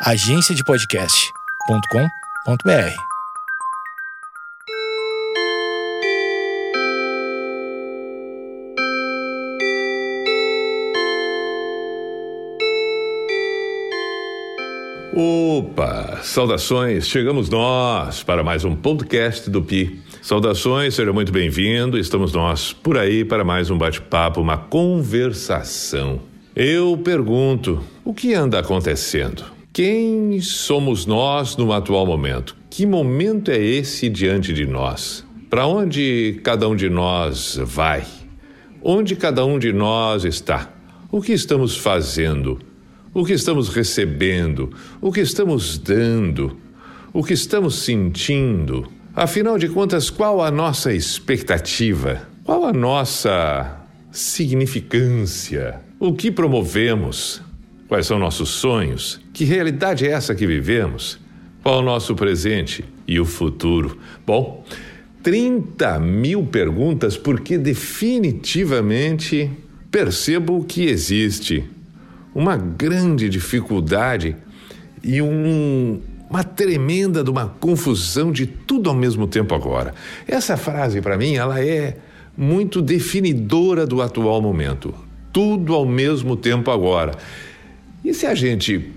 agenciadepodcast.com.br. Opa, saudações, chegamos nós para mais um podcast do Pi. Saudações, seja muito bem-vindo. Estamos nós por aí para mais um bate-papo, uma conversação. Eu pergunto: o que anda acontecendo? Quem somos nós no atual momento? Que momento é esse diante de nós? Para onde cada um de nós vai? Onde cada um de nós está? O que estamos fazendo? O que estamos recebendo? O que estamos dando? O que estamos sentindo? Afinal de contas, qual a nossa expectativa? Qual a nossa significância? O que promovemos? Quais são nossos sonhos? Que realidade é essa que vivemos? Qual o nosso presente e o futuro? Bom, 30 mil perguntas porque definitivamente percebo que existe uma grande dificuldade e um, uma tremenda de uma confusão de tudo ao mesmo tempo agora. Essa frase para mim ela é muito definidora do atual momento. Tudo ao mesmo tempo agora. E se a gente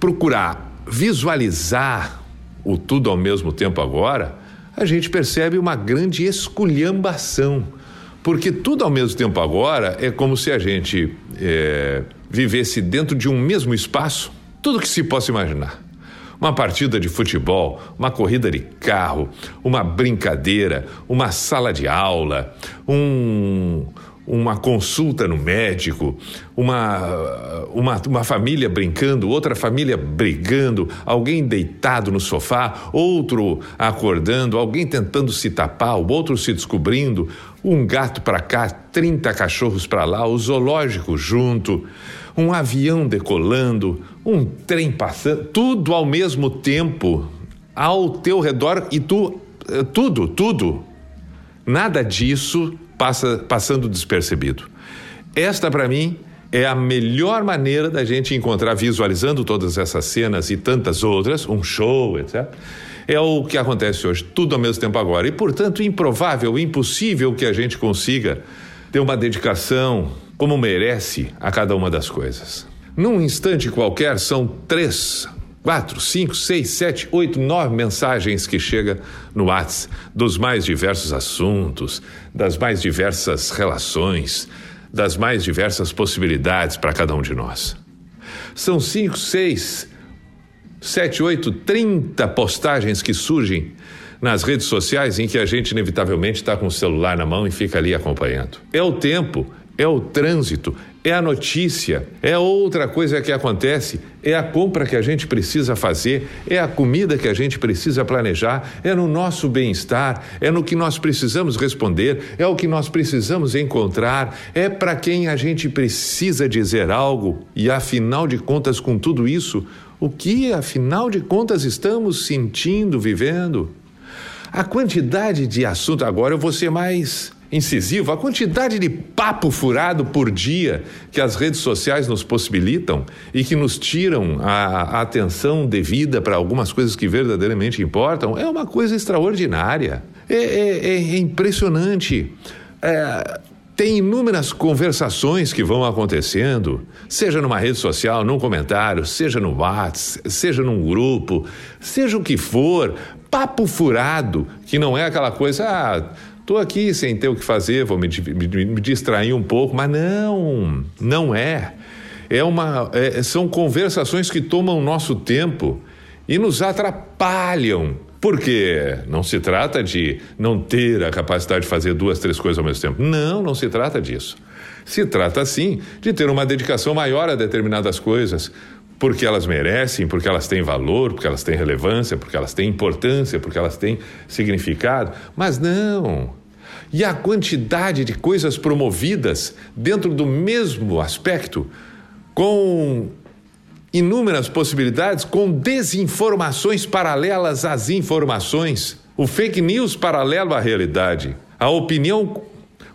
procurar visualizar o tudo ao mesmo tempo agora, a gente percebe uma grande esculhambação. Porque tudo ao mesmo tempo agora é como se a gente é, vivesse dentro de um mesmo espaço, tudo que se possa imaginar. Uma partida de futebol, uma corrida de carro, uma brincadeira, uma sala de aula, um, uma consulta no médico, uma, uma, uma família brincando, outra família brigando, alguém deitado no sofá, outro acordando, alguém tentando se tapar, o outro se descobrindo, um gato para cá, 30 cachorros para lá, o zoológico junto, um avião decolando, um trem passando, tudo ao mesmo tempo, ao teu redor e tu, eh, tudo, tudo. Nada disso passa, passando despercebido. Esta, para mim, é a melhor maneira da gente encontrar, visualizando todas essas cenas e tantas outras, um show, etc. É o que acontece hoje, tudo ao mesmo tempo agora. E, portanto, improvável, impossível que a gente consiga ter uma dedicação como merece a cada uma das coisas. Num instante qualquer, são três quatro, cinco, seis, sete, oito, nove mensagens que chega no WhatsApp dos mais diversos assuntos, das mais diversas relações, das mais diversas possibilidades para cada um de nós. São cinco, seis, sete, oito, trinta postagens que surgem nas redes sociais em que a gente inevitavelmente está com o celular na mão e fica ali acompanhando. É o tempo, é o trânsito, é a notícia, é outra coisa que acontece, é a compra que a gente precisa fazer, é a comida que a gente precisa planejar, é no nosso bem-estar, é no que nós precisamos responder, é o que nós precisamos encontrar, é para quem a gente precisa dizer algo e afinal de contas, com tudo isso, o que afinal de contas estamos sentindo, vivendo? A quantidade de assunto, agora eu vou ser mais incisivo, a quantidade de papo furado por dia que as redes sociais nos possibilitam e que nos tiram a, atenção devida para algumas coisas que verdadeiramente importam é uma coisa extraordinária. É, é, é impressionante. É, tem inúmeras conversações que vão acontecendo, seja numa rede social, num comentário, seja no WhatsApp, seja num grupo, seja o que for, papo furado, que não é aquela coisa, ah, Estou aqui sem ter o que fazer, vou me, me, me, distrair um pouco, mas não, não é. É uma, é, são conversações que tomam nosso tempo e nos atrapalham. Porque não se trata de não ter a capacidade de fazer duas, três coisas ao mesmo tempo. Não, não se trata disso. Se trata, sim, de ter uma dedicação maior a determinadas coisas, porque elas merecem, porque elas têm valor, porque elas têm relevância, porque elas têm importância, porque elas têm significado. Mas não. E a quantidade de coisas promovidas dentro do mesmo aspecto, com inúmeras possibilidades, com desinformações paralelas às informações, o fake news paralelo à realidade, a opinião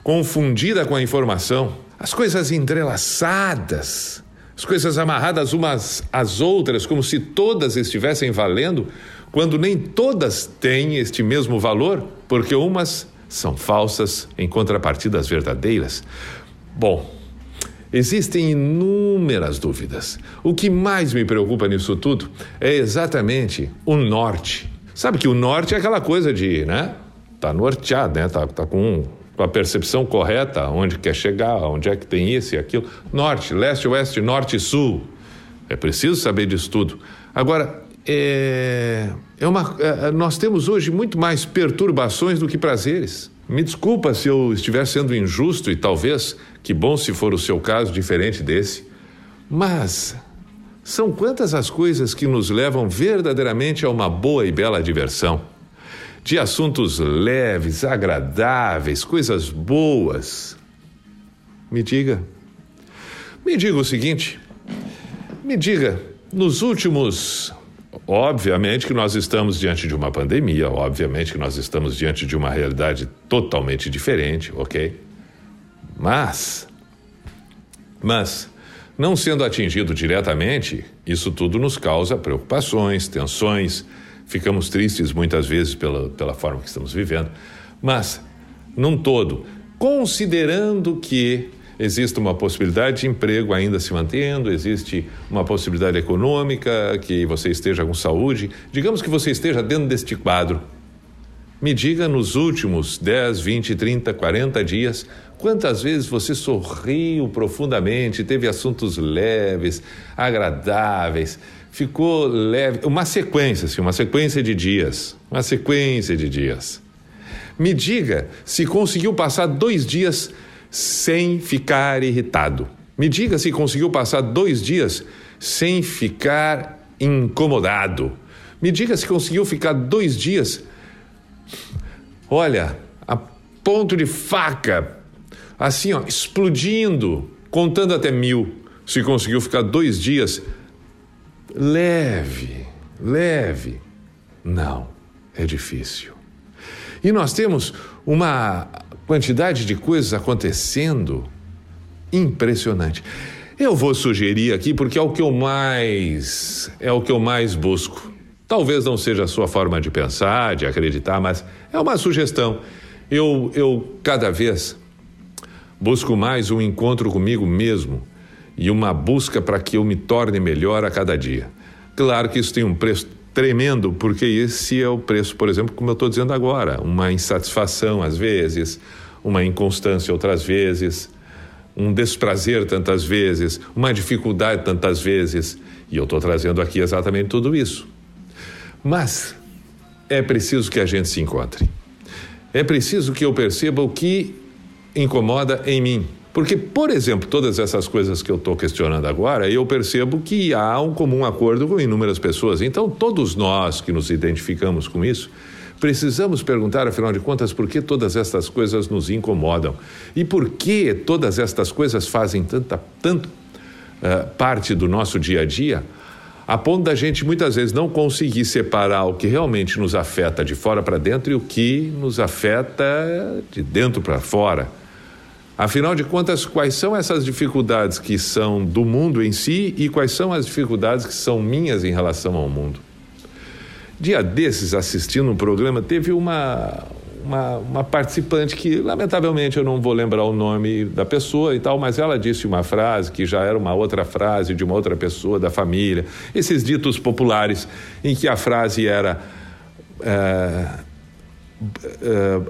confundida com a informação, as coisas entrelaçadas as coisas amarradas umas às outras, como se todas estivessem valendo, quando nem todas têm este mesmo valor, porque umas são falsas em contrapartida às verdadeiras. Bom, Existem inúmeras dúvidas. O que mais me preocupa nisso tudo é exatamente o norte. Sabe que o norte é aquela coisa de, né? Tá norteado, né? Tá, tá com, com a percepção correta, onde quer chegar, onde é que tem isso e aquilo. Norte, leste, oeste, norte e sul. É preciso saber disso tudo. Agora, é, é uma, é, nós temos hoje muito mais perturbações do que prazeres. Me desculpa se eu estiver sendo injusto e talvez, que bom se for o seu caso, diferente desse. Mas são quantas as coisas que nos levam verdadeiramente a uma boa e bela diversão. De assuntos leves, agradáveis, coisas boas. Me diga. Me diga o seguinte. Me diga, nos últimos Obviamente que nós estamos diante de uma pandemia, obviamente que nós estamos diante de uma realidade totalmente diferente, ok? Mas, mas, não sendo atingido diretamente, isso tudo nos causa preocupações, tensões, ficamos tristes muitas vezes pela, pela forma que estamos vivendo. Mas, num todo, considerando que existe uma possibilidade de emprego ainda se mantendo, existe uma possibilidade econômica, que você esteja com saúde. Digamos que você esteja dentro deste quadro. Me diga nos últimos 10, 20, 30, 40 dias quantas vezes você sorriu profundamente, teve assuntos leves, agradáveis, ficou leve. Uma sequência, assim, uma sequência de dias. Uma sequência de dias. Me diga se conseguiu passar dois dias sem ficar irritado. Me diga se conseguiu passar dois dias sem ficar incomodado. Me diga se conseguiu ficar dois dias, olha, a ponto de faca, assim, ó, explodindo, contando até mil. Se conseguiu ficar dois dias leve, leve. Não, é difícil. E nós temos uma quantidade de coisas acontecendo impressionante. Eu vou sugerir aqui porque é o que eu mais é o que eu mais busco. Talvez não seja a sua forma de pensar, de acreditar, mas é uma sugestão. Eu eu cada vez busco mais um encontro comigo mesmo e uma busca para que eu me torne melhor a cada dia. Claro que isso tem um preço tremendo, porque esse é o preço, por exemplo, como eu estou dizendo agora, uma insatisfação às vezes, uma inconstância outras vezes, um desprazer tantas vezes, uma dificuldade tantas vezes, e eu estou trazendo aqui exatamente tudo isso. Mas é preciso que a gente se encontre. É preciso que eu perceba o que incomoda em mim. Porque, por exemplo, todas essas coisas que eu estou questionando agora, eu percebo que há um comum acordo com inúmeras pessoas. Então, todos nós que nos identificamos com isso, Precisamos perguntar, afinal de contas, por que todas estas coisas nos incomodam e por que todas estas coisas fazem tanta, tanto uh, parte do nosso dia a dia, a ponto da gente muitas vezes não conseguir separar o que realmente nos afeta de fora para dentro e o que nos afeta de dentro para fora. Afinal de contas, quais são essas dificuldades que são do mundo em si e quais são as dificuldades que são minhas em relação ao mundo? Dia desses, assistindo um programa, teve uma, uma, uma, participante que, lamentavelmente, eu não vou lembrar o nome da pessoa e tal, mas ela disse uma frase que já era uma outra frase de uma outra pessoa da família. Esses ditos populares, em que a frase era. É,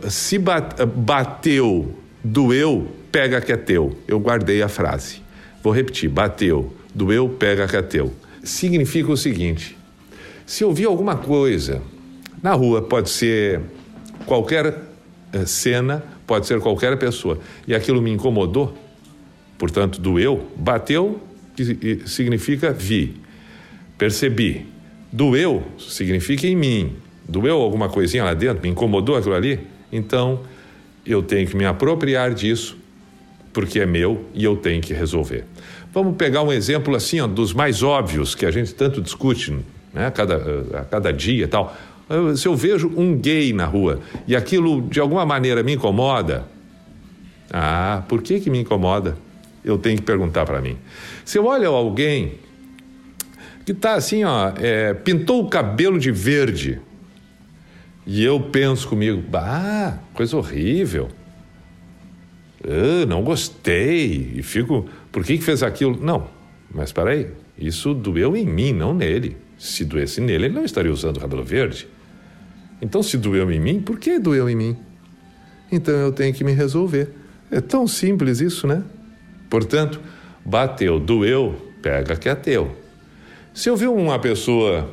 se bateu, doeu, pega que é teu. Eu guardei a frase. Vou repetir: bateu, doeu, pega que é teu. Significa o seguinte se eu vi alguma coisa na rua, pode ser qualquer eh, cena, pode ser qualquer pessoa, e aquilo me incomodou, portanto, doeu, bateu, significa vi, percebi. Doeu significa em mim. Doeu alguma coisinha lá dentro, me incomodou aquilo ali? Então, eu tenho que me apropriar disso, porque é meu e eu tenho que resolver. Vamos pegar um exemplo assim, ó, dos mais óbvios que a gente tanto discute né, a, cada, a cada dia e tal. Se eu vejo um gay na rua e aquilo de alguma maneira me incomoda, ah, por que que me incomoda? eu tenho que perguntar para mim. Se eu olho alguém que está assim, ó, é, pintou o cabelo de verde, e eu penso comigo, ah, coisa horrível. Ah, não gostei. E fico, por que, que fez aquilo? Não, mas aí, isso doeu em mim, não nele. Se doesse nele, ele não estaria usando cabelo verde. Então, se doeu em mim, por que doeu em mim? Então eu tenho que me resolver. É tão simples isso, né? Portanto, bateu, doeu, pega que é teu. Se eu ver uma pessoa,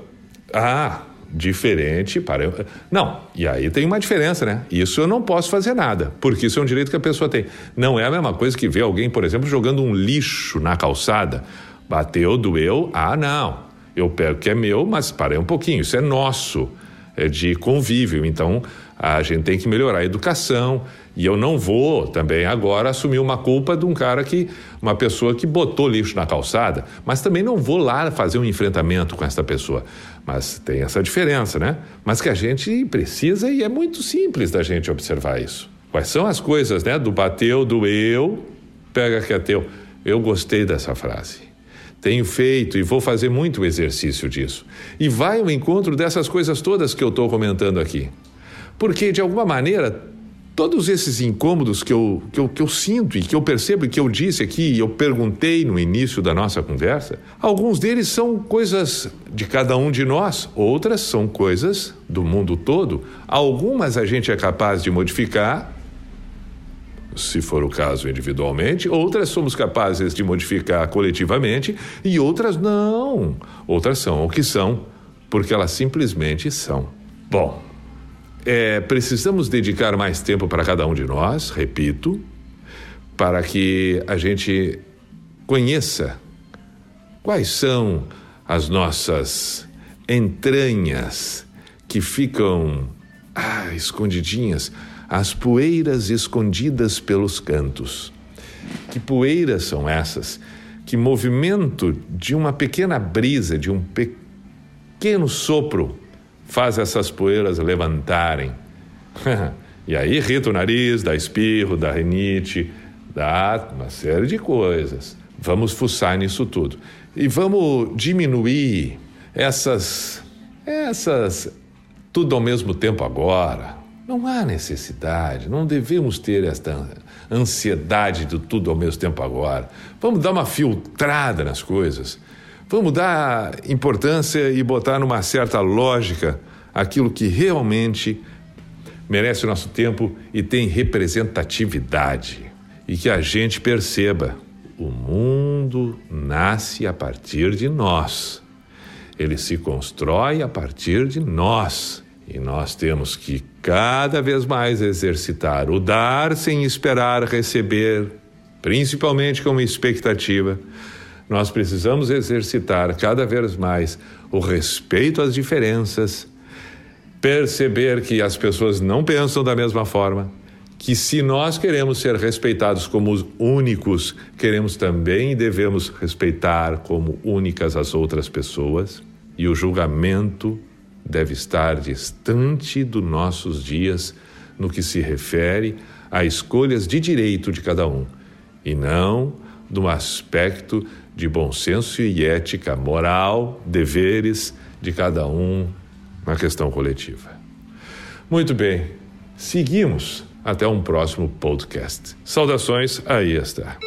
ah, diferente para. Não, e aí tem uma diferença, né? Isso eu não posso fazer nada, porque isso é um direito que a pessoa tem. Não é a mesma coisa que ver alguém, por exemplo, jogando um lixo na calçada. Bateu, doeu, ah, não. Eu pego que é meu, mas parei um pouquinho, isso é nosso, é de convívio. Então, a gente tem que melhorar a educação. E eu não vou também agora assumir uma culpa de um cara que, uma pessoa que botou lixo na calçada, mas também não vou lá fazer um enfrentamento com essa pessoa. Mas tem essa diferença, né? Mas que a gente precisa e é muito simples da gente observar isso. Quais são as coisas, né? Do bateu, do eu, pega que é teu. Eu gostei dessa frase. Tenho feito e vou fazer muito exercício disso. E vai ao encontro dessas coisas todas que eu estou comentando aqui. Porque, de alguma maneira, todos esses incômodos que eu, que, eu, que eu sinto e que eu percebo e que eu disse aqui e eu perguntei no início da nossa conversa, alguns deles são coisas de cada um de nós, outras são coisas do mundo todo. Algumas a gente é capaz de modificar, se for o caso individualmente, outras somos capazes de modificar coletivamente e outras não. Outras são o que são, porque elas simplesmente são. Bom, é, precisamos dedicar mais tempo para cada um de nós, repito, para que a gente conheça quais são as nossas entranhas que ficam ah, escondidinhas, as poeiras escondidas pelos cantos. Que poeiras são essas? Que movimento de uma pequena brisa, de um pequeno sopro faz essas poeiras levantarem. e aí irrita o nariz, dá espirro, dá rinite, dá uma série de coisas. Vamos fuçar nisso tudo. E vamos diminuir essas. essas. tudo ao mesmo tempo agora. Não há necessidade, não devemos ter esta ansiedade do tudo ao mesmo tempo agora. Vamos dar uma filtrada nas coisas. Vamos dar importância e botar numa certa lógica aquilo que realmente merece o nosso tempo e tem representatividade. E que a gente perceba: o mundo nasce a partir de nós. Ele se constrói a partir de nós. E nós temos que cada vez mais exercitar o dar sem esperar receber, principalmente com expectativa nós precisamos exercitar cada vez mais o respeito às diferenças, perceber que as pessoas não pensam da mesma forma, que se nós queremos ser respeitados como únicos, queremos também e devemos respeitar como únicas as outras pessoas, e o julgamento deve estar distante dos nossos dias no que se refere a escolhas de direito de cada um, e não no aspecto de bom senso e ética moral, deveres de cada um na questão coletiva. Muito bem, seguimos até um próximo podcast. Saudações, aí está.